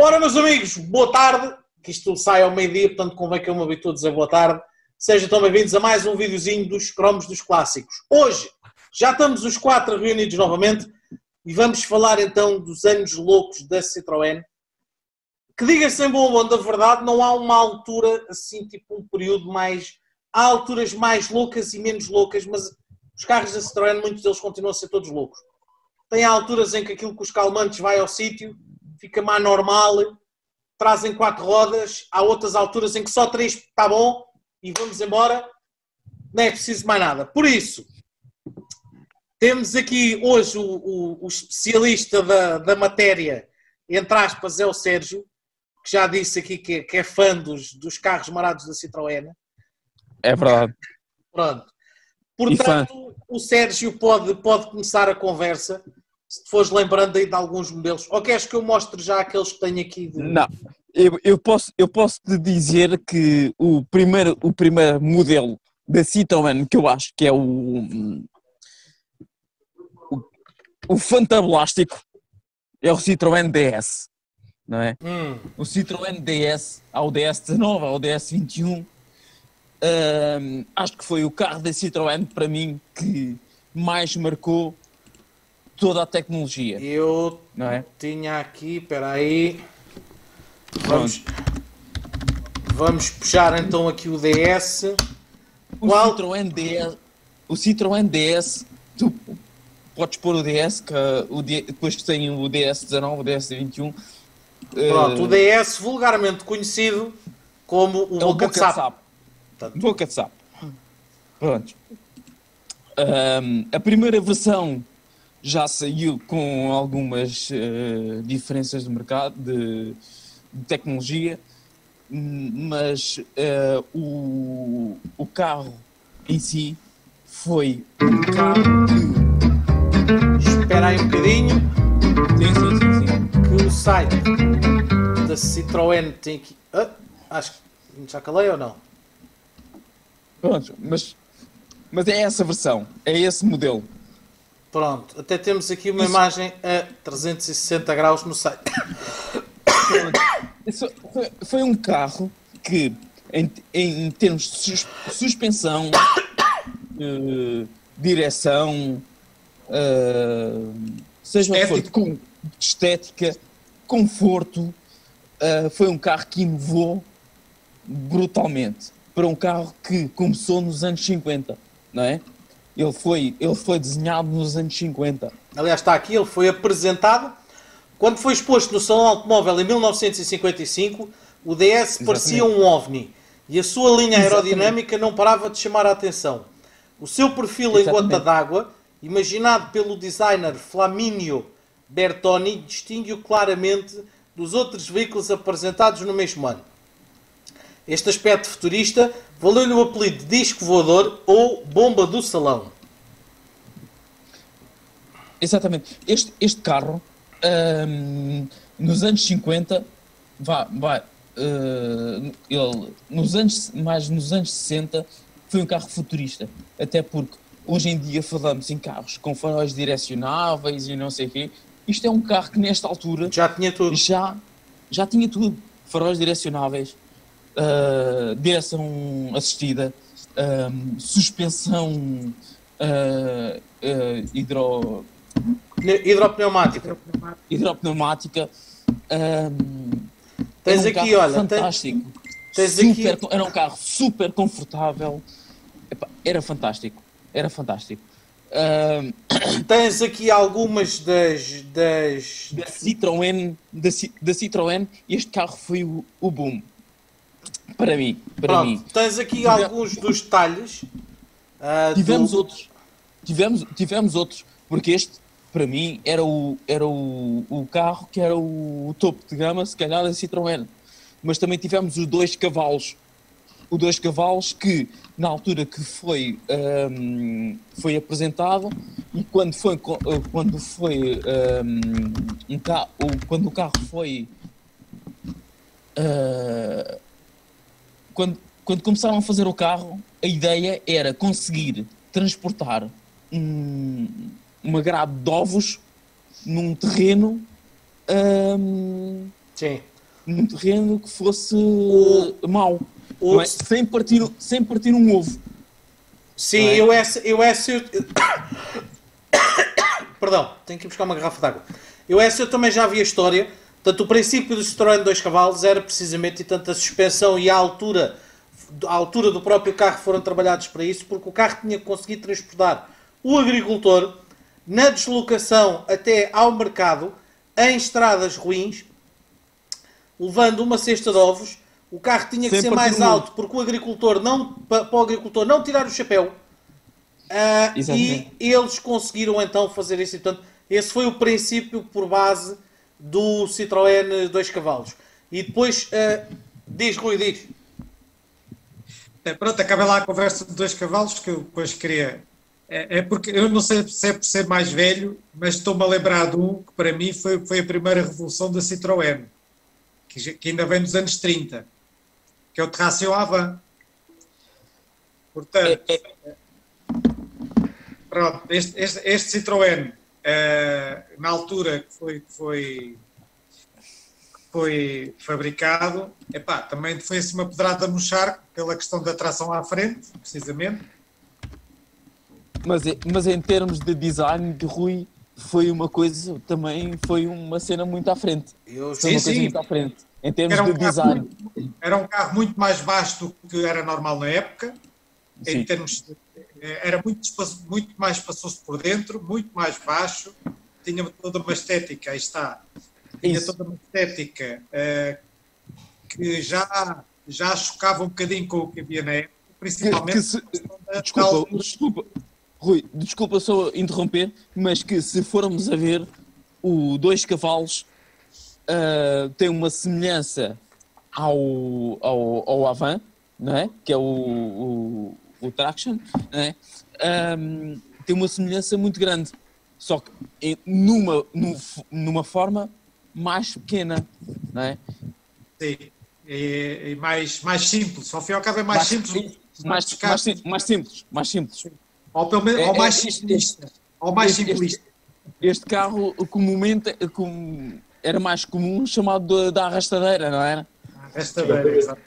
Ora, meus amigos, boa tarde. Que isto sai ao meio-dia, portanto convém que eu me habitue a boa tarde. Sejam tão bem-vindos a mais um videozinho dos cromos dos clássicos. Hoje, já estamos os quatro reunidos novamente e vamos falar então dos anos loucos da Citroën. Que diga-se em bom da verdade, não há uma altura assim, tipo um período mais... Há alturas mais loucas e menos loucas, mas os carros da Citroën, muitos deles continuam a ser todos loucos. Tem alturas em que aquilo com os calmantes vai ao sítio, fica mais normal, trazem quatro rodas, há outras alturas em que só três está bom e vamos embora, não é preciso mais nada. Por isso, temos aqui hoje o, o, o especialista da, da matéria, entre aspas, é o Sérgio, que já disse aqui que, que é fã dos, dos carros marados da Citroën. É verdade. Pronto. Portanto, o Sérgio pode, pode começar a conversa, se te fores lembrando aí de alguns modelos. Ou queres que eu mostre já aqueles que tenho aqui? De... Não, eu, eu, posso, eu posso te dizer que o primeiro, o primeiro modelo da Citroën que eu acho que é o, o, o fantablástico é o Citroën DS, não é? Hum. O Citroën DS, ao DS19, ao DS21, hum, acho que foi o carro da Citroën para mim que mais marcou toda a tecnologia, Eu não é? tinha aqui, espera aí. Vamos, vamos puxar então aqui o DS. O Qual? Citroën DS, o Citroën DS, tu podes pôr o DS, que o D, depois que tem o DS19, o DS21. Pronto, eh, o DS vulgarmente conhecido como o é o Boca de Sapo. Portanto, Boca de sapo. Pronto. Ahm, a primeira versão já saiu com algumas eh, diferenças de mercado, de, de tecnologia, mas eh, o, o carro em si foi um carro que. espera aí um bocadinho Sim, sim, sim, sim. que o site da Citroën tem aqui. Ah, acho que já calei ou não? Pronto, mas, mas é essa versão, é esse modelo. Pronto, até temos aqui uma Isso. imagem a 360 graus no site. Isso foi, foi um carro que, em, em termos de sus- suspensão, eh, direção, eh, seja o que for, estética, conforto, eh, foi um carro que inovou brutalmente para um carro que começou nos anos 50, não é? Ele foi, ele foi desenhado nos anos 50. Aliás, está aqui, ele foi apresentado quando foi exposto no Salão Automóvel em 1955. O DS parecia um OVNI e a sua linha Exatamente. aerodinâmica não parava de chamar a atenção. O seu perfil em Exatamente. gota d'água, imaginado pelo designer Flaminio Bertoni, distingue-o claramente dos outros veículos apresentados no mesmo ano. Este aspecto futurista valeu-lhe o apelido de disco voador ou bomba do salão. Exatamente. Este, este carro, ahm, nos anos 50, vai, vai, ah, ele, nos anos, mais nos anos 60, foi um carro futurista. Até porque hoje em dia falamos em carros com faróis direcionáveis e não sei o quê. Isto é um carro que nesta altura Já tinha tudo. já, já tinha tudo. Faróis direcionáveis, ah, direção assistida, ahm, suspensão ah, ah, hidro, Hidropneumática. hidropneumática. ahm, Tens um aqui, olha, fantástico. tens Super- aqui- Era um carro super confortável. Epá, era fantástico. Era fantástico. Ahm, Tens aqui algumas das. das da Citroën, da, da Citroën, este carro foi o, o boom. Para mim, para mim. pronto, tens aqui Tive- alguns dos detalhes. ah, Tivemos do- outros. Tivemos, tivemos outros. Porque este, para mim, era o, era o, o carro que era o, topo de gama, se calhar, da Citroën. Mas também tivemos os dois cavalos. O dois cavalos que, na altura que foi, ahm, foi apresentado, e quando foi, eh, quando foi um o- quando o carro foi ah, quando, quando começaram a fazer o carro, a ideia era conseguir transportar um- uma grade de ovos num terreno hum, Sim. num terreno que fosse O- mau. o- é? sem, partir, sem partir um ovo. Sim, é? eu essa, eu essa. eu- Perdão, tenho que ir buscar uma garrafa d'água. Eu essa eu também já vi a história. Portanto, o princípio do Citroën de dois cavalos era precisamente e tanto a suspensão e a altura, a altura do próprio carro foram trabalhados para isso, porque o carro tinha que conseguir transportar o agricultor na deslocação até ao mercado em estradas ruins, levando uma cesta de ovos. O carro tinha que Sem ser mais alto porque o agricultor não pa- para o agricultor não tirar o chapéu. Ah, e eles conseguiram então fazer isso. Portanto, esse foi o princípio por base do Citroën 2 cavalos. E depois ah, diz Rui, diz. É, pronto, acabei lá a conversa de dois cavalos que eu depois queria. É, é porque eu não sei se é por ser mais velho, mas estou-me a lembrar de um que para mim foi, foi a primeira revolução da Citroën, que, que ainda vem dos anos 30, que é o Terracio Avant. Portanto, É, pronto, este, este, este Citroën, na altura que foi, que foi, foi fabricado, epá, também foi assim uma pedrada no charco pela questão da tração à frente, precisamente. Mas, mas em termos de design de Rui, foi uma coisa, também foi uma cena muito à frente. Eu, Foi uma Sim, coisa sim. muito à frente. Em termos Era um, de carro design. muito, era um carro muito mais baixo do que era normal na época, em Sim. termos de- era muito, espaço- muito mais espaçoso por dentro, muito mais baixo, tinha toda uma estética, aí está, tinha Isso. toda uma estética eh, que já, já chocava um bocadinho com o que havia na época, principalmente que se- da- da Desculpa, desculpa, Rui, desculpa só interromper, mas que se formos a ver, o dois cavalos ah, tem uma semelhança ao, ao, ao Avant, não é? que é o, o, o Traction, não é? Ahm, tem uma semelhança muito grande, só que em- numa, nu- numa forma mais pequena, não é? Sim, e, e mais, mais simples, ao fim e ao cabo é mais, simples. mais, os mais, sim- mais simples, mais simples. Ou pelo menos É- ou mais é- este- simplista. Ou mais este- simplista. Este carro comumente com- era mais comum chamado da- da arrastadeira, não era? Esta beira, exato.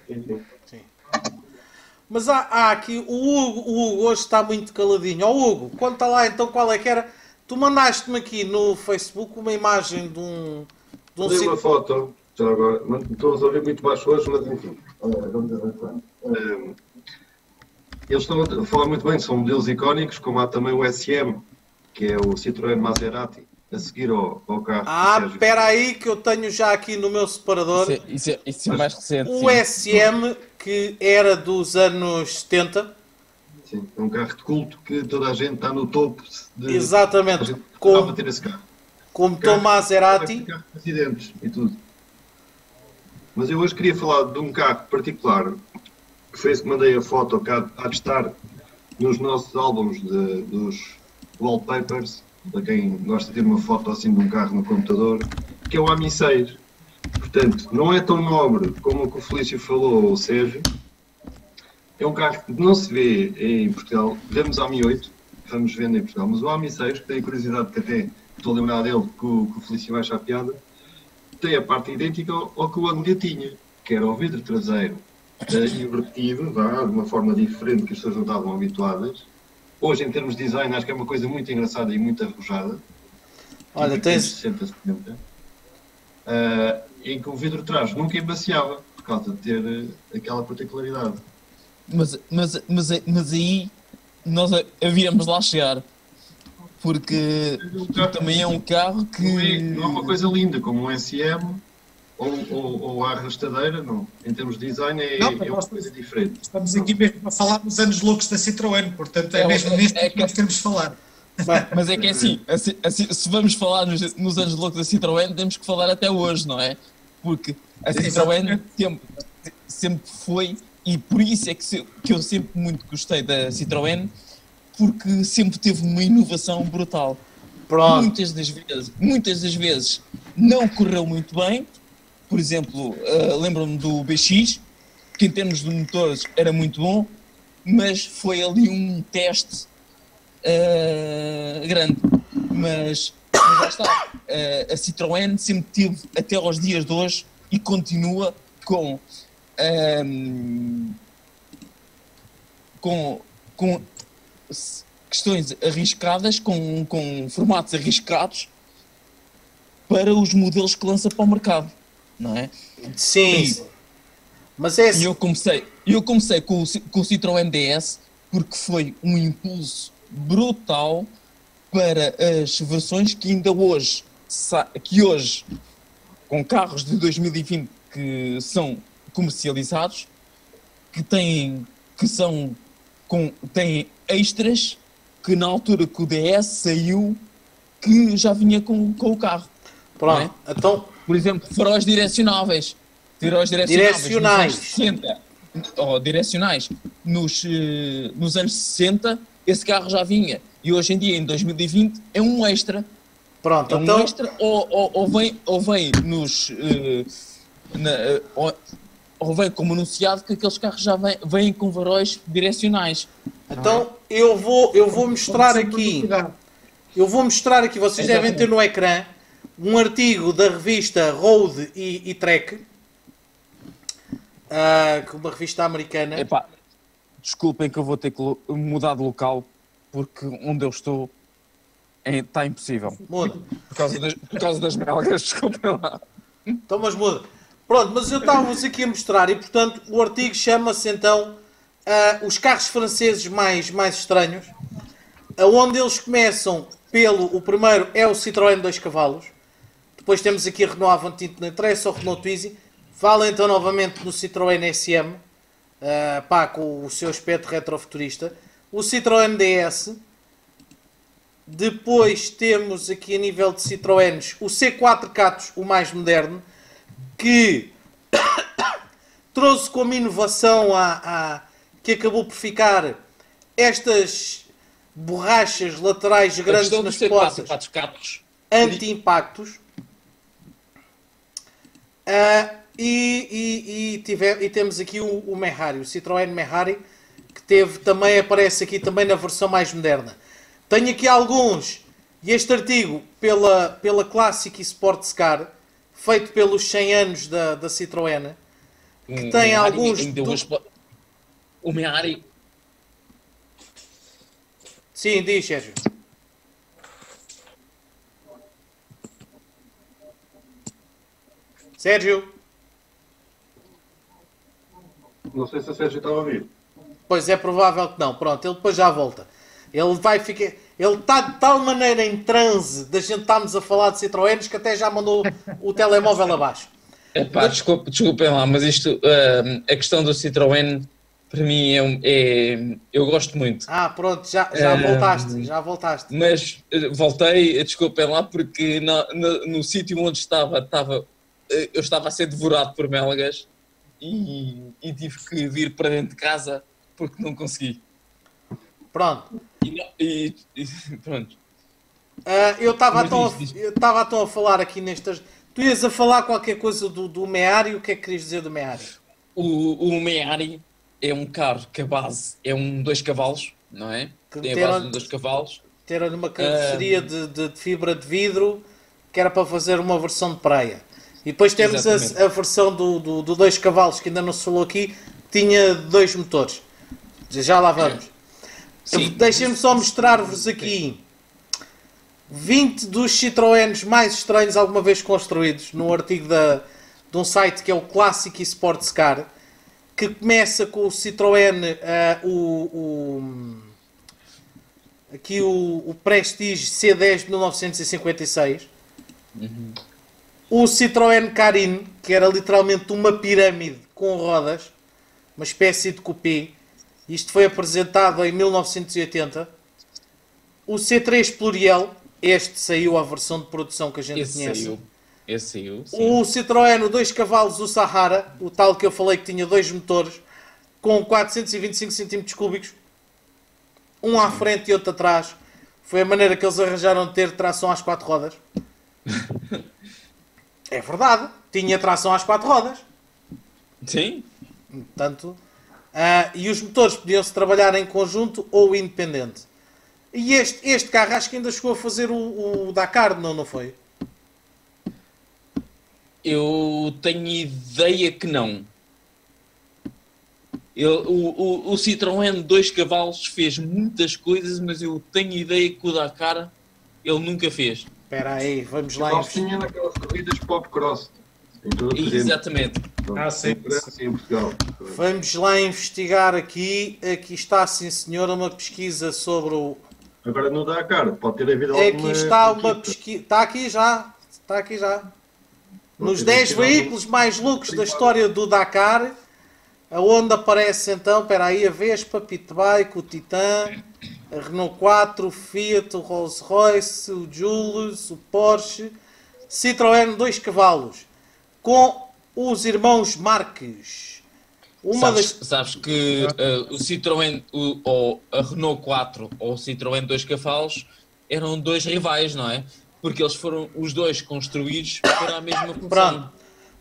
Mas há, há aqui, o Hugo, o Hugo hoje está muito caladinho. Ó Hugo, conta lá então qual é que era. Tu mandaste-me aqui no Facebook uma imagem de um. De um Dei uma foto, já agora, estou a ouvir muito baixo hoje, mas enfim. eh, vamos avançar. Eh, Eles estão a falar muito bem, são modelos icónicos, como há também o SM, que é o Citroën Maserati, a seguir ao, ao carro. Ah, espera aí que eu tenho já aqui no meu separador Isso é, isso é- isso é mais recente. o sim. SM que era dos anos 70. Sim, é um carro de culto que toda a gente está no topo de. a Exatamente. gente Com, gostava de ter esse carro. com motor Maserati. Carro de acidentes e tudo. Mas eu hoje queria falar de um carro particular, que foi esse que mandei a foto que há, há de estar nos nossos álbuns de- dos wallpapers, para quem gosta de ter uma foto assim de um carro no computador, que é o AMI 6. Portanto, não é tão nobre como o que o Felício falou, ou Sérgio. É um carro que não se vê em Portugal. Vemos o AMI 8, vamos vendo em Portugal, mas o AMI 6, que tenho curiosidade que até estou a lembrar dele, que o, que o Felício vai achar piada, tem a parte idêntica ao, ao que o Anglia tinha, que era o vidro traseiro invertido, de uma forma diferente que as pessoas não estavam habituadas. Hoje, em termos de design, acho que é uma coisa muito engraçada e muito arrojada. Olha, dos tens. 60, 70. eh, em que o vidro de trás nunca embaciava, por causa de ter eh, aquela particularidade. Mas, mas, mas, mas aí nós a- havíamos lá chegar. Porque também é um carro que. Não é, não é uma coisa linda como um SM ou, ou, ou a arrastadeira, não. Em termos de design é, Não, é mas uma nós- coisa diferente. Estamos aqui mesmo a falar dos anos loucos da Citroën, portanto é, É, mesmo é- neste é que nós que- queremos falar. Bem, Mas é que é assim, assim- assim, se vamos falar nos, nos anos loucos da Citroën, temos que falar até hoje, não é? Porque a Citroën sempre, sempre foi, e por isso é que, se- que eu sempre muito gostei da Citroën, porque sempre teve uma inovação brutal. pronto. Muitas das vezes, muitas das vezes não correu muito bem. Por exemplo, ah, lembro-me do BX, que em termos de motores era muito bom, mas foi ali um teste ah, grande. Mas, mas lá está, ah, a Citroën sempre teve, até aos dias de hoje, e continua com ehm, com, com questões arriscadas, com, com formatos arriscados para os modelos que lança para o mercado, não é? Sim. Mas é E assim. eu comecei, eu comecei com, o, com o Citroën DS porque foi um impulso brutal para as versões que ainda hoje, que hoje, com carros de 2020 que são comercializados, que têm, que são, com, têm extras que na altura que o DS saiu, que já vinha com, com o carro. Pronto. Então, Por exemplo, faróis direcionáveis. Faróis direcionáveis. Direcionais. Nos anos 60, ou direcionais. Nos, eh, nos anos 60, esse carro já vinha. E hoje em dia, em 2020, é um extra. pronto. É um Então, extra ou, ou, ou vem, ou vem nos. eh, na, eh, ou, ou vem como anunciado que aqueles carros já vêm, vêm com faróis direcionais. então eu, vou, eu vou mostrar aqui. Eu vou mostrar aqui, vocês devem ter no ecrã um artigo da revista Road e, e Trek, que é uma revista americana. Epá, desculpem que eu vou ter que mudar de local porque onde eu estou é- está impossível. Muda. Por causa das, por causa das belgas, desculpem lá. Então, mas muda. Pronto, mas eu estava-vos aqui a mostrar e, portanto, o artigo chama-se então ah, Os carros franceses mais, mais estranhos, aonde eles começam pelo. O primeiro é o Citroën 2 cavalos, depois temos aqui a Renault Avantime que não interessa, o Renault Twizy. Fala então novamente no Citroën SM, ah, pá, com o seu aspecto retrofuturista. O Citroën DS. Depois temos aqui a nível de Citroëns o C4 Catos, o mais moderno, que trouxe como inovação a, a- que acabou por ficar estas borrachas laterais grandes nas portas anti-impactos. Ah, e, e- e tive- e temos aqui o, o Mehari, o Citroën Mehari, que teve também aparece aqui também na versão mais moderna. Tenho aqui alguns, e este artigo pela, pela Classic e Sports Car, feito pelos 100 anos da, da Citroën, Que tem alguns Ainda do- O Meari Sim, diz, Sérgio. Sérgio? Não sei se a Sérgio estava a ouvir. Pois é provável que não. Pronto, ele depois já volta. Ele vai ficar. Ele está de tal maneira em transe da gente estarmos a falar de Citroëns que até já mandou o telemóvel abaixo. Epá, desculpe, desculpem lá, mas isto, ah, a questão do Citroën, para mim, é, é- eu gosto muito. Ah, pronto, já, já Ehm, voltaste, já voltaste. Mas eh, voltei, desculpem lá, porque na- na- no sítio onde estava, estava, eu estava a ser devorado por melgas e, e tive que vir para dentro de casa porque não consegui. Pronto. E, não- e- e- pronto. Ah, eu estava então, a- falar aqui nestas. Tu ias a falar qualquer coisa do, do Meari, o que é que querias dizer do Meari? O, o Meari é um carro que a base é um dois cavalos, não é? Que Tem a base de dois cavalos. Ter uma carroceria de, de- de fibra de vidro que era para fazer uma versão de praia. E depois temos a, a versão do, do, do dois cavalos, que ainda não se falou aqui, tinha dois motores. Já lá vamos. Sim. Deixem-me só mostrar-vos aqui 20 dos Citroëns mais estranhos alguma vez construídos, num artigo da, de um site que é o Classic Sports Car, que começa com o Citroën, ah, o, o- aqui o, o Prestige C10 de 1956, o Citroën Carine, que era literalmente uma pirâmide com rodas, uma espécie de coupé, isto foi apresentado em 1980. O C3 Pluriel, este saiu a versão de produção que a gente Esse conhece. saiu. Esse saiu. sim. O Citroën, o 2 cavalos, o Sahara, o tal que eu falei que tinha dois motores, com 425 cm cúbicos, um à frente e outro atrás. Foi a maneira que eles arranjaram de ter tração às quatro rodas. é verdade, tinha tração às quatro rodas. Sim. Portanto, ah, e os motores podiam-se trabalhar em conjunto ou independente. E este, este carro acho que ainda chegou a fazer o, o Dakar, não, não foi? Eu tenho ideia que não. Eu, o, o, o Citroën 2 cavalos fez muitas coisas, mas eu tenho ideia que o Dakar ele nunca fez. Espera aí, vamos lá. Só investigar. tinha naquelas corridas pop cross. Exatamente. Ah, sim, Em França e em Portugal. Vamos lá investigar aqui. Aqui está, sim senhor, uma pesquisa sobre o. Agora no Dakar, pode ter havido Aqui alguma está uma pesquisa. Está aqui já. Está aqui já. Nos ter 10 havido algum- veículos mais loucos da história do Dakar, aonde aparece então, espera aí, a Vespa, Pitbike, o Titan, a Renault 4, o Fiat, o Rolls Royce, o Jules, o Porsche, Citroën 2 cavalos, com os irmãos Marques. Uma sabes, das... sabes que eh, o Citroën, o, ou a Renault 4 ou o Citroën 2 cavalos eram dois rivais, não é? Porque eles foram os dois construídos para a mesma função. Pronto.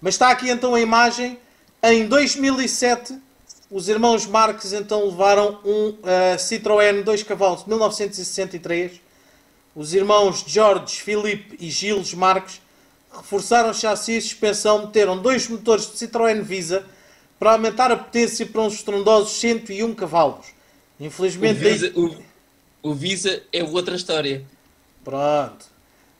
Mas está aqui então a imagem. Em 2007, os irmãos Marques então levaram um eh, Citroën 2 cavalos de 1963. Os irmãos George, Philippe e Gilles Marques reforçaram chassi e suspensão, meteram dois motores de Citroën Visa para aumentar a potência para uns estrondosos 101 cavalos. O Infelizmente, a Visa, o, o Visa é outra história. Pronto.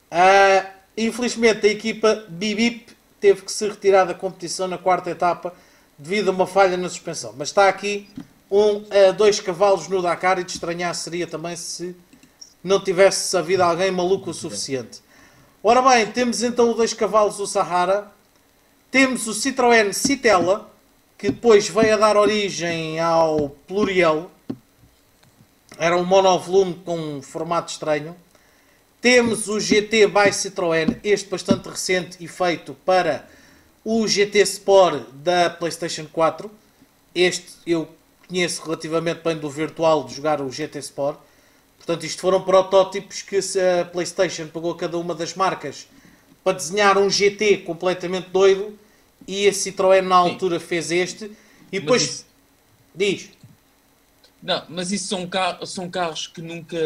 Ah, infelizmente a equipa Bibip teve que se retirar da competição na quarta etapa devido a uma falha na suspensão. Mas está aqui um a dois cavalos no Dakar e de estranhar seria também se não tivesse havido alguém maluco o suficiente. Ora bem, temos então o dois cavalos do Sahara, temos o Citroën Citella, que depois veio a dar origem ao Pluriel, era um monovolume com um formato estranho. Temos o GT by Citroën, este bastante recente e feito para o GT Sport da PlayStation 4. Este eu conheço relativamente bem do virtual de jogar o GT Sport. Portanto, isto foram protótipos que a PlayStation pagou a cada uma das marcas para desenhar um GT completamente doido e a Citroën na altura fez este. E depois isso- diz. Não, mas isso são, car são carros que nunca,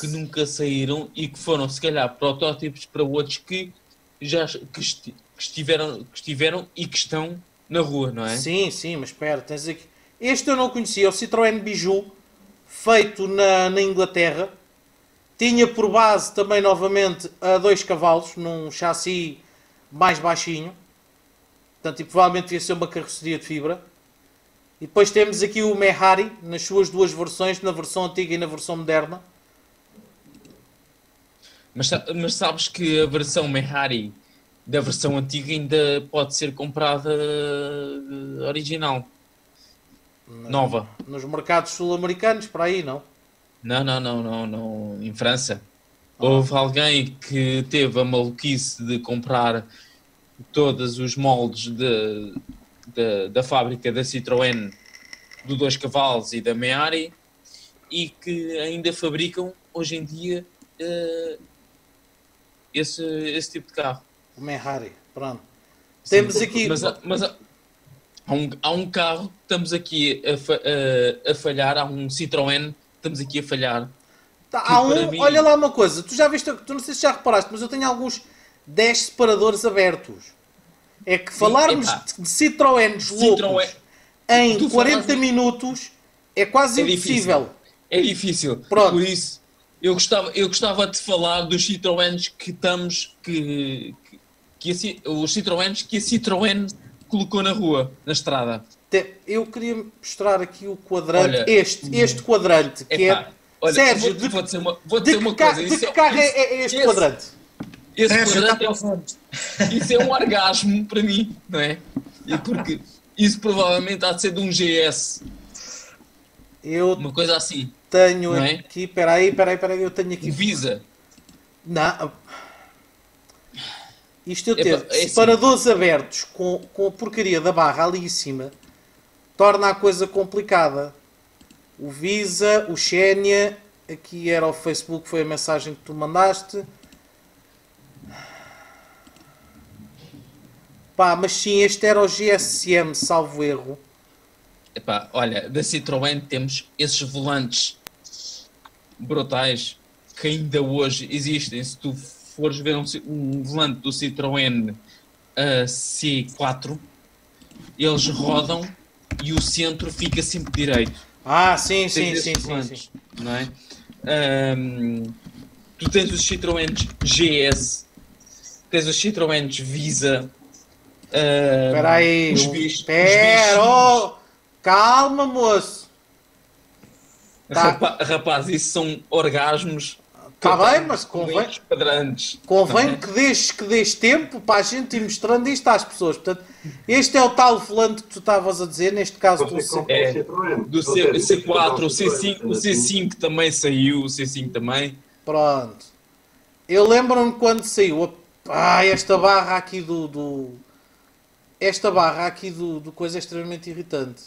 que nunca saíram e que foram, se calhar, protótipos para outros que já que, que estiveram, que estiveram e que estão na rua, não é? Sim, sim, mas espera, tens aqui. Este eu não conhecia, o Citroën Bijou, feito na, na Inglaterra. Tinha por base também novamente a dois cavalos, num chassi mais baixinho. Portanto, e provavelmente devia ser uma carroceria de fibra. E depois temos aqui o Mehari, nas suas duas versões, na versão antiga e na versão moderna. Mas, mas sabes que a versão Mehari da versão antiga ainda pode ser comprada eh, original, nova. Nos mercados sul-americanos, para aí, não? Não, não, não, não, não. Em França. Houve alguém que teve a maluquice de comprar todos os moldes de, de- da fábrica da Citroën do 2 cavalos e da Meari e que ainda fabricam hoje em dia eh, esse, esse tipo de carro. O Mehari, pronto. Sim, Temos aqui. Mas, há- mas há, um, há um carro que estamos aqui a, fa- a- a falhar, há um Citroën, estamos aqui a falhar. Tá, há um, mim- olha lá uma coisa, tu já viste, tu não sei se já reparaste, mas eu tenho alguns 10 separadores abertos. É que falarmos epá. de Citroëns loucos Citroën- em Tu 40 falaste- minutos é quase É impossível. É difícil. Pronto. Por isso, eu gostava, eu gostava de falar dos Citroëns que estamos. que, que, a os Citroëns que a Citroën colocou na rua, na estrada. Eu queria mostrar aqui o quadrante, Olha, este, este quadrante, que Epá, é. olha, Sérgio, vou, de, vou dizer uma, vou dizer uma ca- coisa. de isso que carro é, isso- é este esse- quadrante? Esse Sérgio, está quadrante é, pensando. isso é um orgasmo para mim, não é? E porque isso provavelmente há de ser de um GS, Eu uma coisa assim. tenho é? aqui, peraí, peraí, peraí, eu tenho aqui. Visa. Não. Isto eu ter é assim. separadores abertos com, com a porcaria da barra ali em cima torna a coisa complicada. O Visa, o Xenia, aqui era o Facebook, foi a mensagem que tu mandaste. Pá, mas sim, este era o GSM, salvo erro. Epá, olha, da Citroën temos esses volantes brutais que ainda hoje existem. Se tu fores ver um, um volante do Citroën ah, C4, eles rodam e o centro fica sempre direito. Ah, sim, sim, sim, esses sim, volantes, sim. Não é? Ahm, tu tens os Citroëns GS, tens os Citroëns Visa. Espera aí. Os um- bichos. Espera, oh, calma, moço. tá. Rapa- rapaz, isso são orgasmos. Tá totais, bem, mas convém-. Convém é? que deixes, que deixes tempo para a gente ir mostrando isto às pessoas. Portanto, este é o tal volante que tu estavas a dizer, neste caso do C- É. Do C, seja, tem que comprar C4, o C5, o Citroën. C5 também saiu, o C5 também. Pronto. Eu lembro-me quando saiu. Ah, esta barra aqui do. do- esta barra aqui do, do coisa é extremamente irritante.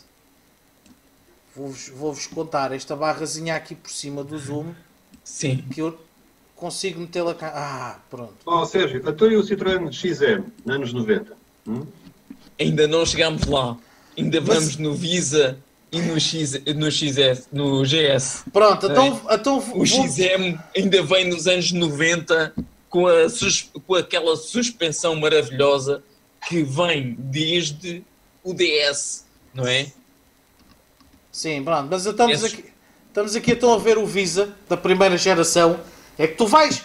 Vou-vos vou-vos contar. Esta barrazinha aqui por cima do zoom Sim. que eu consigo metê-la cá. Ah, pronto. Oh, Sérgio, então e o Citroën XM, nos anos 90? Hum? Ainda não chegámos lá. Ainda Mas- vamos no Visa e no, X, no XS, no GS. Pronto, então, então O vou- XM ainda vem nos anos 90 com, a sus- com aquela suspensão maravilhosa que vem desde o DS, não é? Sim, pronto, mas estamos Esses- aqui, estamos aqui então a ver o Visa da primeira geração. É que tu vais.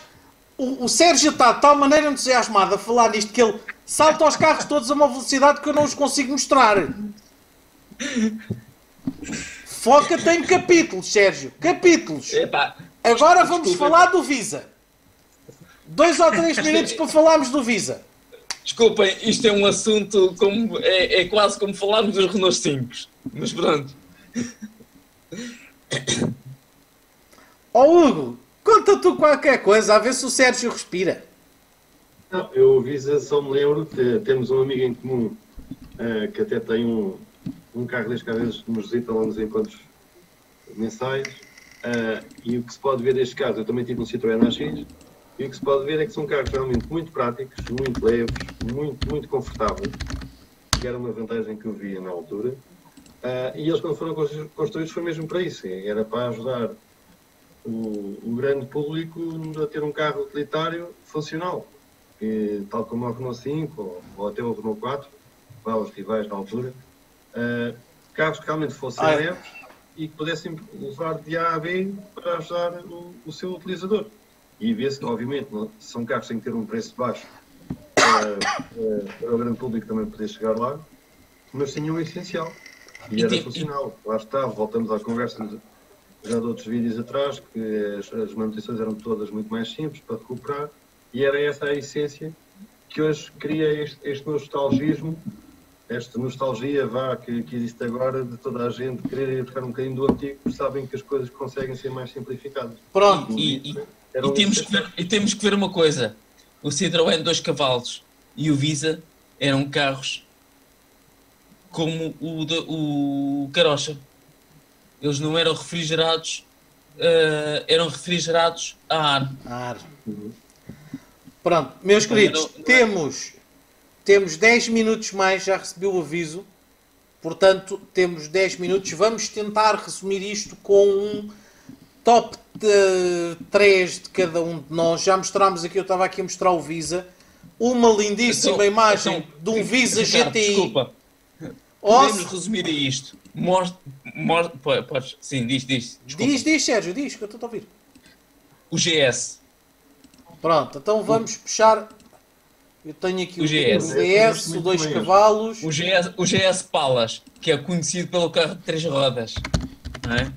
O, o Sérgio está de tal maneira entusiasmado a falar nisto que ele salta aos carros todos a uma velocidade que eu não os consigo mostrar. Foca-te em capítulos, Sérgio. Capítulos. Epá, Agora vamos desculpa. falar do Visa. Dois ou três minutos para falarmos do Visa. desculpem, isto é um assunto como, é, é quase como falarmos dos Renault 5. Mas pronto. Ó Hugo, conta tu qualquer coisa, a ver se o Sérgio respira. Não, eu Visa só me lembro que temos um amigo em comum eh, que até tem um, um carro que às vezes nos visita lá nos encontros mensais. eh, e o que se pode ver deste caso, eu também tive um Citroën AX, e o que se pode ver é que são carros realmente muito práticos, muito leves, muito, muito confortáveis, que era uma vantagem que eu via na altura. Eh, e eles, quando foram constru- construídos, foi mesmo para isso, era para ajudar o, o grande público a ter um carro utilitário funcional que, tal como o Renault 5 ou, ou até o Renault 4, vá os rivais na altura, eh, carros que realmente fossem Ah, é. leves e que pudessem levar de A a B para ajudar o, o seu utilizador. E vê-se que, obviamente, não- são carros que têm que ter um preço baixo para, para- para o grande público também poder chegar lá, mas tinham o essencial. E E era funcional. Lá está, voltamos à conversa já de outros vídeos atrás, que as, as manutenções eram todas muito mais simples para recuperar, e era essa a essência que hoje cria este, este nostalgismo, esta nostalgia vá que, que existe agora de toda a gente querer ir tocar um bocadinho do antigo, porque sabem que as coisas conseguem ser mais simplificadas. Pronto. E, e- Era e temos que ver, e temos que ver uma coisa: o Citroën 2 cavalos e o Visa eram carros como o, o Carocha. Eles não eram refrigerados, eh, eram refrigerados a ar. Ar. Pronto, meus queridos, não- não é- temos, temos 10 minutos mais, já recebi o aviso. Portanto, temos 10 minutos. Vamos tentar resumir isto com um top de 3 de cada um de nós. Já mostrámos aqui, eu estava aqui a mostrar o Visa. Uma lindíssima Então- imagem então, de um Visa Ricardo, GTI. Desculpa, Podemos resumir a isto. Mostra, mostra, po- podes, sim, diz, diz. Desculpa. diz, diz, Sérgio, diz, que eu estou a ouvir. O GS. Pronto, então vamos puxar. Eu tenho aqui O o, GS. o DS, o 2 Muito cavalos. O GS, o GS Palas, que é conhecido pelo carro de três rodas. Não é?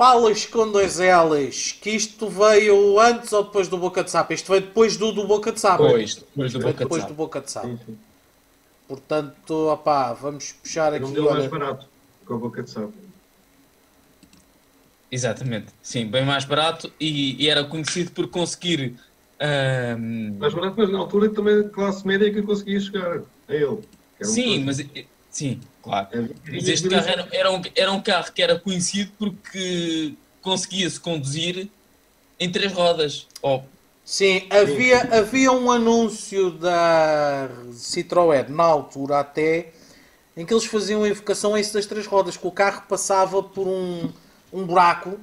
Palas com dois L's, que isto veio antes ou depois do Boca de Sapo? Isto veio depois do, do Boca de Sapo. Depois, depois do Boca de depois Sapo. do Boca de Sapo. Sim, sim. Portanto, opá, vamos puxar um aqui. modelo mais Olha, barato, com a boca de sapo. Exatamente, sim, bem mais barato e, e era conhecido por conseguir. ahm, Mais barato, mas na altura também classe média que conseguia chegar a ele. um sim, mas eh, sim, claro. Havia- Mas este carro era, era, um, era um carro que era conhecido porque conseguia-se conduzir em três rodas. Oh, sim, havia, havia um anúncio da Citroën na altura até em que eles faziam a evocação a isso das três rodas, que o carro passava por um, um buraco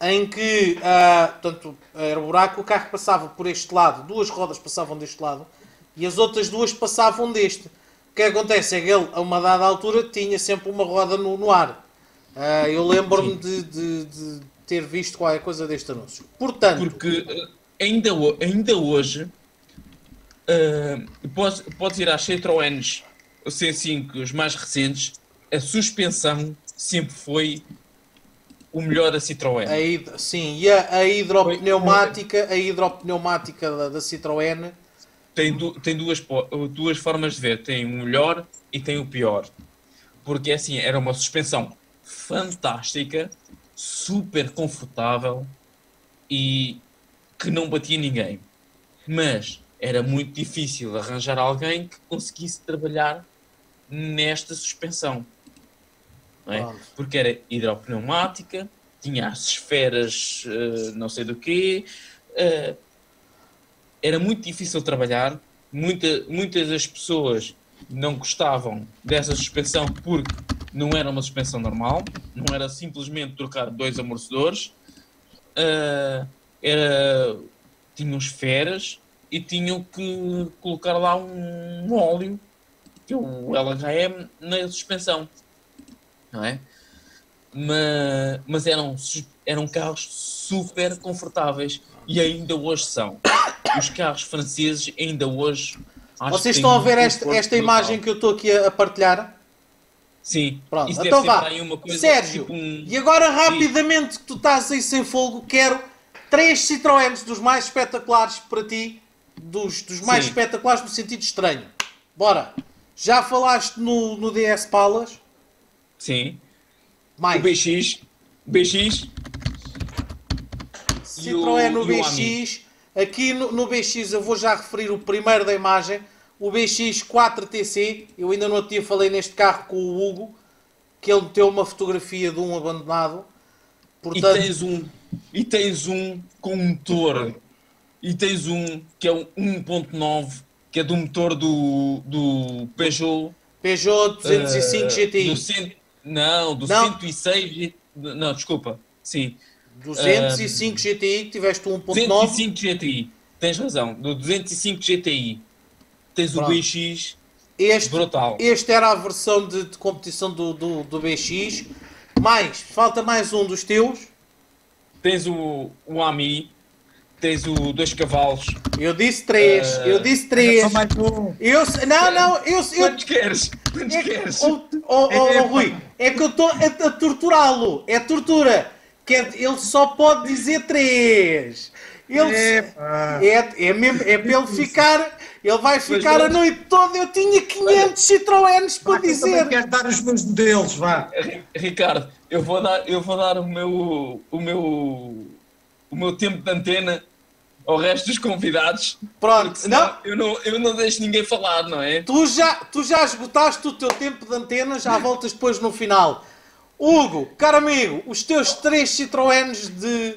em que, ah, portanto, era o buraco, o carro passava por este lado, duas rodas passavam deste lado e as outras duas passavam deste. O que acontece é que ele, a uma dada altura, tinha sempre uma roda no, no ar. Ah, eu lembro-me de, de- de ter visto qualquer coisa deste anúncio. Portanto, Porque eh, ainda, ainda hoje eh, podes, podes ir às Citroëns C5, os mais recentes, a suspensão sempre foi o melhor da Citroën. a sim, e a, a hidropneumática, a hidropneumática da, da Citroën, Tem, du- tem duas, duas formas de ver, tem o melhor e tem o pior. Porque assim, era uma suspensão fantástica, super confortável e que não batia ninguém. Mas era muito difícil arranjar alguém que conseguisse trabalhar nesta suspensão. é? Pronto. Porque era hidropneumática, tinha as esferas eh, não sei do quê, eh, era muito difícil trabalhar, muita, muitas das pessoas não gostavam dessa suspensão porque não era uma suspensão normal, não era simplesmente trocar dois amortecedores, eh, era, tinham esferas e tinham que colocar lá um óleo, que é o LHM, na suspensão não é? Mas, mas eram, eram carros super confortáveis e ainda hoje são. Os carros franceses ainda hoje. acho vocês estão a ver esta, esta imagem que eu estou aqui a, partilhar? Sim, Pronto, isso então vá. coisa Sérgio, tipo um- e agora rapidamente que tu estás aí sem fogo, quero três Citroëns dos mais espetaculares para ti, dos, dos mais Sim. espetaculares no sentido estranho. Bora. Já falaste no, no DS Palas? Sim. Mais. O BX. BX. Citroën no e BX. Aqui no, no BX eu vou já referir o primeiro da imagem. O BX 4TC. Eu ainda no outro dia falei neste carro com o Hugo. Que ele meteu uma fotografia de um abandonado. E Portanto, tens um. E tens um com motor. E tens um que é um 1.9, que é do motor do, do Peugeot. Peugeot 205 eh, GTI. Do cento- não, do Não. 106. G- Não, desculpa. Sim. 205 GTI, que tiveste o 1.9. 205 GTI. Tens razão. Do 205 GTI. Tens Pronto. o BX Este, brutal. este era a versão de, de competição do, do, do BX. Mais, falta mais um dos teus. Tens o, o AMI. Tens o 2 cavalos. Eu disse três. Eh, eu disse três. Só mais um. Eu, não, não, eu, eu, Quantos queres? Quantos É, queres? oh, oh, oh, oh, Rui, é que eu estou a, a torturá-lo. É tortura. Que é- ele só pode dizer três. Ele, Epá. é, é, mesmo, é para ele ficar. Ele vai ficar a noite toda. Eu tinha 500 Citroëns para eu dizer. quero dar os meus modelos, vá. Ri- Ricardo, eu vou dar, eu vou dar o meu, o meu, o meu tempo de antena ao resto dos convidados. Pronto, Senão não, eu não, eu não deixo ninguém falar, não é? tu já, tu já esgotaste o teu tempo de antena. Já voltas depois no final. Hugo, caro amigo, os teus três Citroëns de,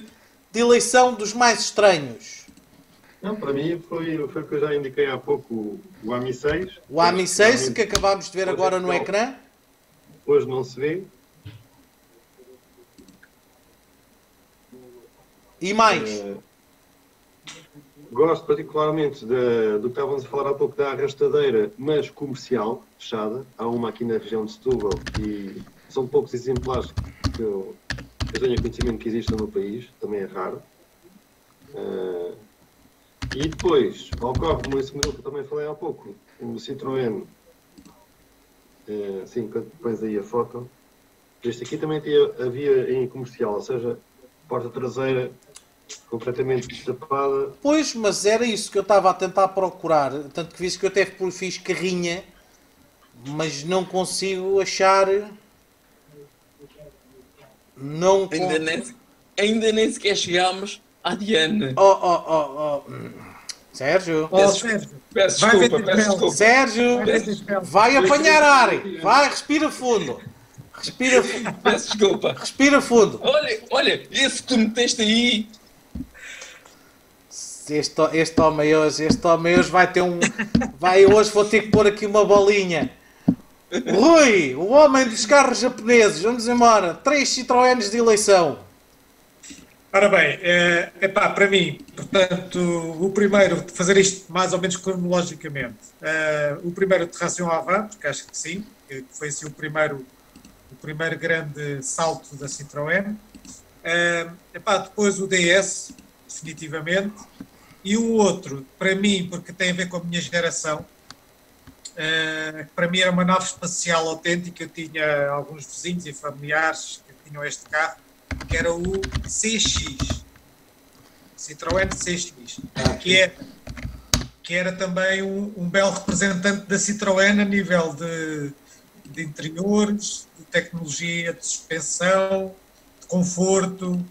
de eleição dos mais estranhos. Não, para mim foi, foi o que eu já indiquei há pouco, o, AMI 6. O AMI 6, Realmente, que acabámos de ver agora no ecrã. Hoje não se vê. E mais. Eh, gosto particularmente da- do que estávamos a falar há pouco da arrastadeira, mas comercial, fechada. Há uma aqui na região de Setúbal e são poucos exemplares que eu, eu tenho conhecimento que existam no país, também é raro. Eh, e depois, ocorre-me esse modelo que eu também falei há pouco, o Citroën. Eh, sim, quando pões aí a foto. Este aqui também tinha, havia em comercial, ou seja, porta traseira completamente destapada. Pois, mas era isso que eu estava a tentar procurar. Tanto que visto que eu até fiz carrinha, mas não consigo achar. Não Ainda nem, ainda nem sequer chegámos à Diane. Oh, oh, oh, oh. Sérgio, Ó, Peço- Sérgio, Peço Vai desculpa, ver peço desculpa. Sérgio, vai vai apanhar ar. Vai, respira fundo. Respira, fu- Peço desculpa. respira fundo. Olha, olha, esse que tu meteste aí. Este, este homem hoje, este homem hoje vai ter um. Vai hoje vou ter que pôr aqui uma bolinha. Rui, o homem dos carros japoneses, vamos embora. Três Citroëns de eleição. Ora bem, é, para mim, portanto, o primeiro, de fazer isto mais ou menos cronologicamente, é, o primeiro Terração Avant, porque acho que sim, que foi assim o primeiro, o primeiro grande salto da Citroën. É, depois o DS, definitivamente, e o outro, para mim, porque tem a ver com a minha geração, é, para mim era uma nave espacial autêntica, eu tinha alguns vizinhos e familiares que tinham este carro, que era o CX, Citroën CX, que, é, que era também um, um belo representante da Citroën a nível de, de interiores, de tecnologia, de suspensão, de conforto,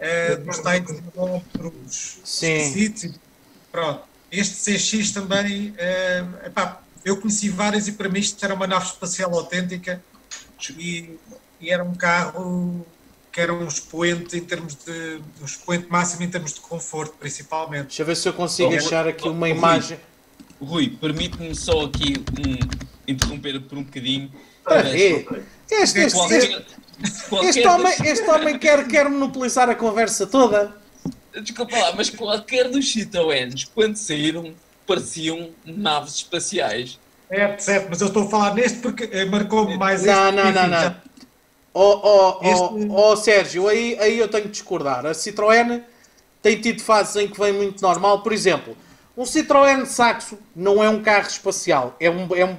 eh, dos tais manobros esquisitos. Pronto. Este CX também, eh, epá, eu conheci várias e para mim isto era uma nave espacial autêntica e, e era um carro que era um expoente em termos de um expoente máximo em termos de conforto, principalmente. Deixa eu ver se eu consigo Oh, achar aqui oh, uma oh, imagem. Rui, permite-me só aqui um, interromper por um bocadinho. Para mas quê? Este, este, este, Qualquer, qualquer este homem, dos- este homem quer, quer monopolizar a conversa toda. Desculpa lá, mas qualquer dos Citroëns, quando saíram, pareciam naves espaciais. Certo, certo, mas eu estou a falar neste porque eh, marcou-me mais Não, este. não, não, não. já- Ó oh, oh, Este- oh, oh, Sérgio, aí, aí eu tenho de discordar. A Citroën tem tido fases em que vem muito normal. Por exemplo, um Citroën Saxo não é um carro espacial. É um, é um,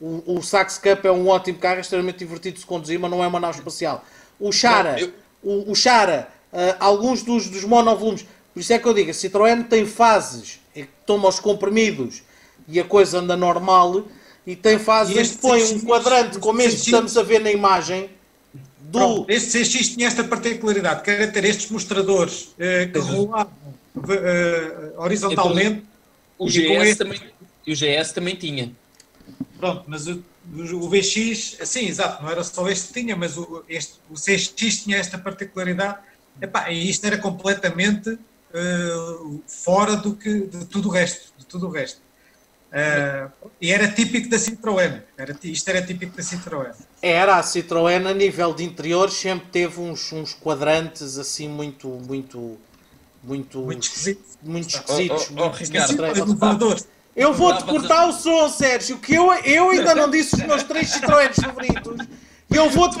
o, o Saxo Cup é um ótimo carro, extremamente divertido de se conduzir, mas não é uma nave espacial. O Chara, Não, eu- o, o Chara, ah, alguns dos, dos monovolumes. Por isso é que eu digo, a Citroën tem fases que toma os comprimidos e a coisa anda normal, e tem fases E este põe um quadrante como este que estamos a ver na imagem do. Pronto, este CX tinha esta particularidade, que era ter estes mostradores eh, que rolavam eh, horizontalmente. O E GS, este- também, o GS também tinha. Pronto, mas o, o VX, sim, exato, não era só este que tinha, mas o, este, o CX tinha esta particularidade. Epá, e isto era completamente eh, fora do que, de tudo o resto. De tudo o resto. Eh, e era típico da Citroën. Era, isto era típico da Citroën. Era a Citroën a nível de interior sempre teve uns, uns quadrantes assim muito muito muito Muito esquisito. muito esquisitos. Oh, oh, oh, muito eu vou-te cortar o som, Sérgio, que eu, eu ainda não disse os meus três Citroëns favoritos. Eu vou-te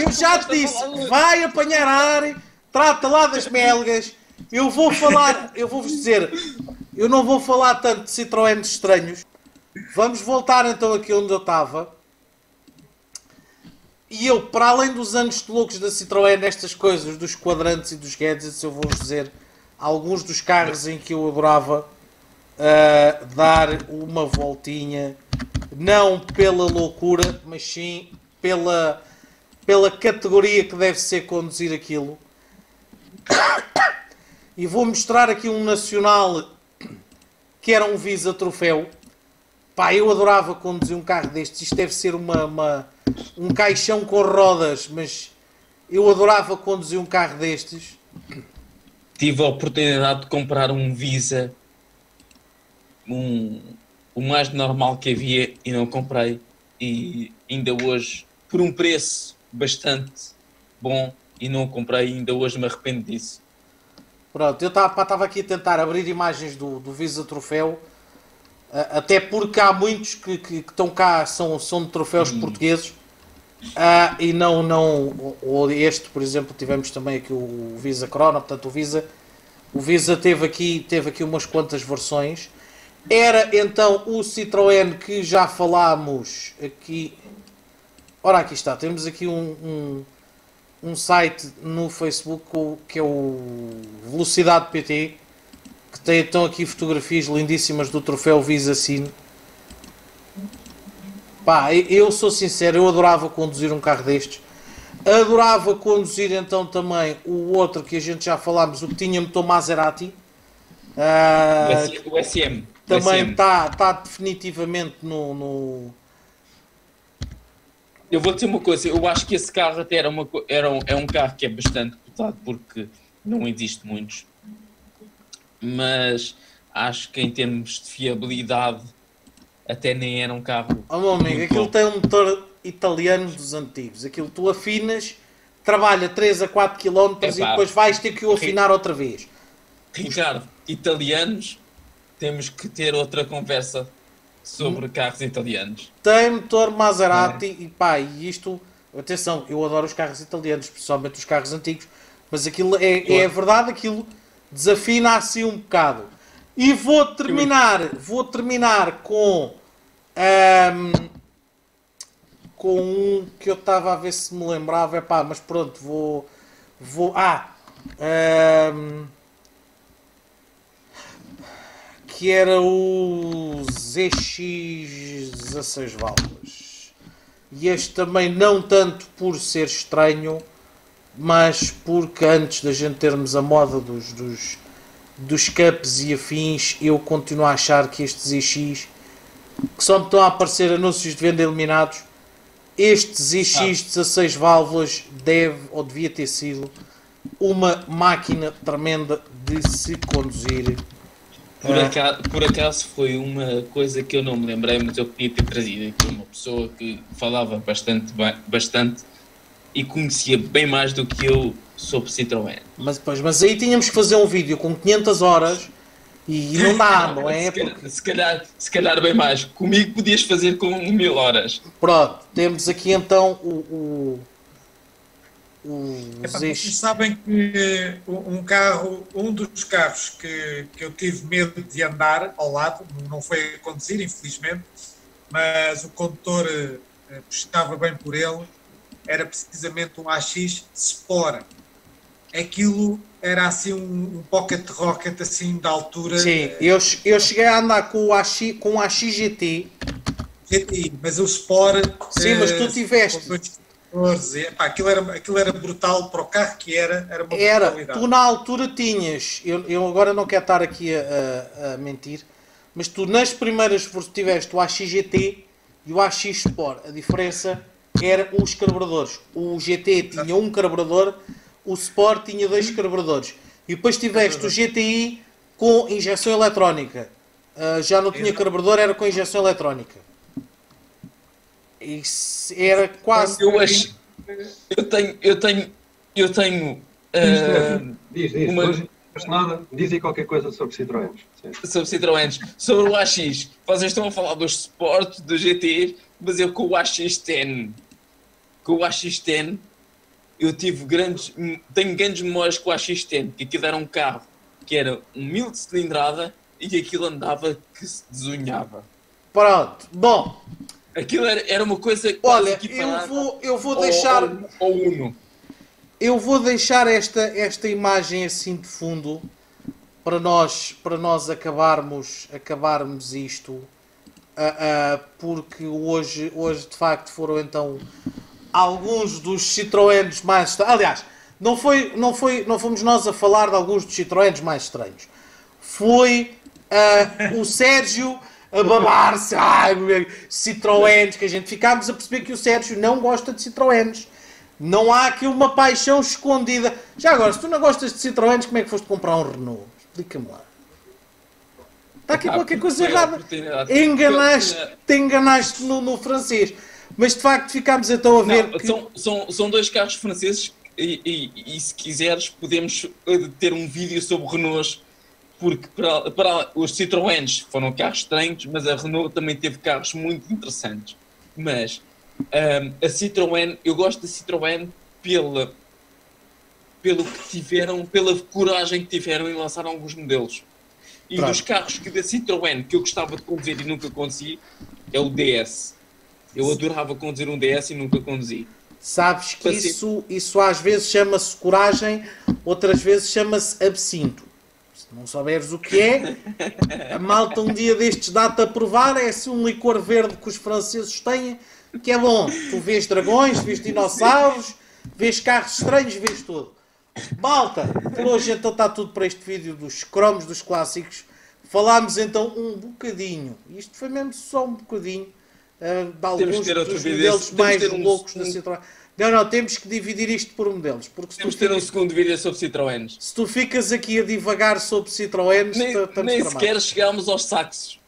Eu já te disse, vai apanhar ar, trata lá das melgas. Eu vou falar, eu vou-vos dizer, eu não vou falar tanto de Citroën estranhos. Vamos voltar então aqui onde eu estava. E eu, para além dos anos de loucos da Citroën, nestas coisas, dos quadrantes e dos gadgets, eu vou-vos dizer alguns dos carros em que eu adorava ah, dar uma voltinha, não pela loucura, mas sim pela, pela categoria que deve ser conduzir aquilo. E vou mostrar aqui um nacional que era um Visa Troféu. Pá, eu adorava conduzir um carro destes. Isto deve ser uma, uma- um caixão com rodas, mas eu adorava conduzir um carro destes. tive a oportunidade de comprar um Visa, um, o mais normal que havia, e não comprei. E ainda hoje, por um preço bastante bom, e não comprei, ainda hoje me arrependo disso. Pronto, eu estava aqui a tentar abrir imagens do, do Visa Troféu, até porque há muitos que, que, que estão cá, são, são de troféus portugueses, ah, e não, não, este, por exemplo, tivemos também aqui o Visa Corona, portanto o Visa, o Visa teve aqui, teve aqui umas quantas versões. Era então o Citroën que já falámos aqui. Ora, aqui está, temos aqui um, um, um site no Facebook que é o Velocidade PT, que tem então aqui fotografias lindíssimas do troféu Visa Cine. Pá, eu sou sincero, eu adorava conduzir um carro destes. Adorava conduzir então também o outro que a gente já falámos, o que tinha motor Maserati. O Ah, o SM. também está tá definitivamente no, no- Eu vou dizer uma coisa, eu acho que esse carro até era, uma, era um, é um carro que é bastante cotado porque não existe muitos. Mas acho que em termos de fiabilidade até nem era um carro. Oh, meu amigo, aquilo bom. tem um motor italiano dos antigos. Aquilo tu afinas, trabalha 3 a 4 km e Epá. depois vais ter que o afinar outra vez. Ricardo, italianos, temos que ter outra conversa sobre carros italianos. Tem motor Maserati e pá, e isto, atenção, eu adoro os carros italianos, principalmente os carros antigos, mas aquilo é, é verdade, aquilo desafina assim um bocado. E vou terminar, vou terminar com ahm, com um que eu estava a ver se me lembrava, epá, mas pronto, vou vou ah ahm, que era o ZX 16 válvulas. E este também não tanto por ser estranho, mas porque antes da gente termos a moda dos, dos, dos cups e afins, eu continuo a achar que este ZX, que só me estão a aparecer anúncios de venda eliminados, este ZX 16 válvulas deve ou devia ter sido uma máquina tremenda de se conduzir. Por, acaso, por acaso foi uma coisa que eu não me lembrei, mas eu podia ter trazido aqui uma pessoa que falava bastante, bastante e conhecia bem mais do que eu sobre Citroën. Mas, pois, mas aí tínhamos que fazer um vídeo com 500 horas e não dá, não é? se, calhar, se, calhar, se calhar bem mais. Comigo podias fazer com mil horas. pronto, temos aqui então o. o, ZX. vocês sabem que um carro, um dos carros que, que eu tive medo de andar ao lado, não foi a conduzir, infelizmente, mas o condutor eh, puxava bem por ele, era precisamente um AX Sport. Aquilo era assim um, um pocket rocket assim da altura. Sim, eh, eu, eu cheguei a andar com o AX, com o AX GT. GTI, mas o Sport. Sim, mas tu eh, tiveste. Motores, e, aquilo, era, aquilo era brutal para o carro que era, era uma Era, brutalidade. tu na altura tinhas, eu, eu agora não quero estar aqui a, a- mentir, mas tu nas primeiras tiveste o AX GT e o AX Sport. A diferença era os carburadores. O GT tinha um carburador, o Sport tinha dois carburadores. E depois tiveste o GTI com injeção eletrónica. Ah, já não tinha carburador, era com injeção eletrónica. Isso era quase. Eu acho. Eu tenho. Eu tenho. Eu tenho. ah, Diz, diz, Uma- nada, diz aí qualquer coisa sobre Citroëns. Sim. sobre Citroëns, sobre o AX. Vocês estão a falar dos Sport, do GT, mas eu com o AX10, com o AX10, eu tive grandes, tenho grandes memórias com o AX10, que aquilo era um carro que era um mil de cilindrada e que aquilo andava que se desunhava. Pronto. Bom, Aquilo era, era uma coisa olha, eu vou, eu vou deixar. ao, ao Uno. Eu vou deixar esta, esta imagem assim de fundo para nós, para nós acabarmos, acabarmos isto, ah, ah, porque hoje, hoje de facto foram então alguns dos Citroëns mais aliás, não foi, não foi, não fomos nós a falar de alguns dos Citroëns mais estranhos. Foi ah, o Sérgio a babar-se, ai, meu, Citroëns, que a gente ficámos a perceber que o Sérgio não gosta de Citroëns. Não há aqui uma paixão escondida. Já agora, se tu não gostas de Citroëns, como é que foste comprar um Renault? Explica-me lá. Está aqui Ah, qualquer coisa errada. Enganaste, te enganaste no, no francês. Mas de facto ficámos então a ver Não, que... são, são, são dois carros franceses e, e- e se quiseres podemos eh, ter um vídeo sobre Renaults porque para, para os Citroëns foram carros estranhos, mas a Renault também teve carros muito interessantes. Mas ahm, a Citroën, eu gosto da Citroën pela, pelo que tiveram, pela coragem que tiveram em lançar alguns modelos. E Pronto. dos carros que da Citroën que eu gostava de conduzir e nunca conduzi é o DS. Eu adorava conduzir um DS e nunca conduzi. Sabes que isso, isso às vezes chama-se coragem, outras vezes chama-se absinto. Se não souberes o que é, a malta um dia destes dá-te a provar, é assim um licor verde que os franceses têm, que é bom. Tu vês dragões, vês dinossauros, vês carros estranhos, vês tudo. Malta, por hoje então está tudo para este vídeo dos cromos dos clássicos. Falámos então um bocadinho, isto foi mesmo só um bocadinho, ah, de alguns dos modelos mais um loucos da segundo. Citroën. Não, não, temos que dividir isto por modelos, porque Temos de ter um segundo vídeo sobre Citroëns. se tu ficas aqui a divagar sobre Citroën, Nem, estamos nem tramados. sequer chegámos aos saxos.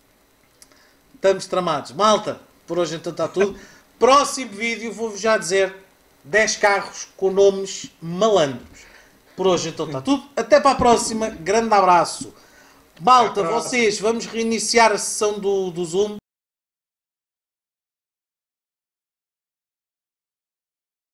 Estamos tramados. Malta, por hoje então está tudo. Próximo vídeo, vou-vos já dizer, 10 carros com nomes malandros. Por hoje então está tudo. Até para a próxima. Grande abraço. Malta, vocês, vamos reiniciar a sessão do, do Zoom.